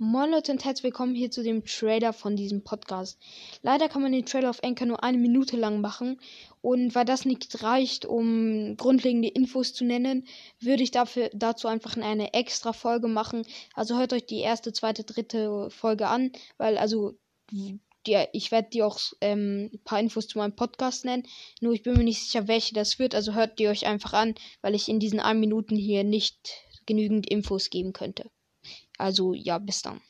Moin Leute und herzlich willkommen hier zu dem Trailer von diesem Podcast. Leider kann man den Trailer auf Anchor nur eine Minute lang machen und weil das nicht reicht, um grundlegende Infos zu nennen, würde ich dafür, dazu einfach eine extra Folge machen. Also hört euch die erste, zweite, dritte Folge an, weil also ich werde dir auch ähm, ein paar Infos zu meinem Podcast nennen. Nur ich bin mir nicht sicher, welche das wird. Also hört die euch einfach an, weil ich in diesen ein Minuten hier nicht genügend Infos geben könnte. Also ja, bis dann.